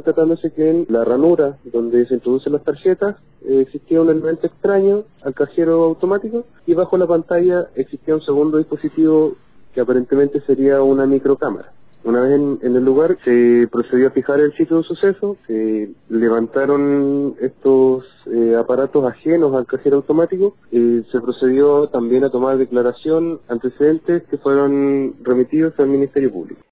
percatándose que en la ranura donde se introducen las tarjetas eh, existía un elemento extraño al cajero automático y bajo la pantalla existía un segundo dispositivo que aparentemente sería una microcámara. Una vez en, el lugar se procedió a fijar el sitio de suceso, se levantaron estos eh, aparatos ajenos al cajero automático, y se procedió también a tomar declaración antecedentes que fueron remitidos al Ministerio Público.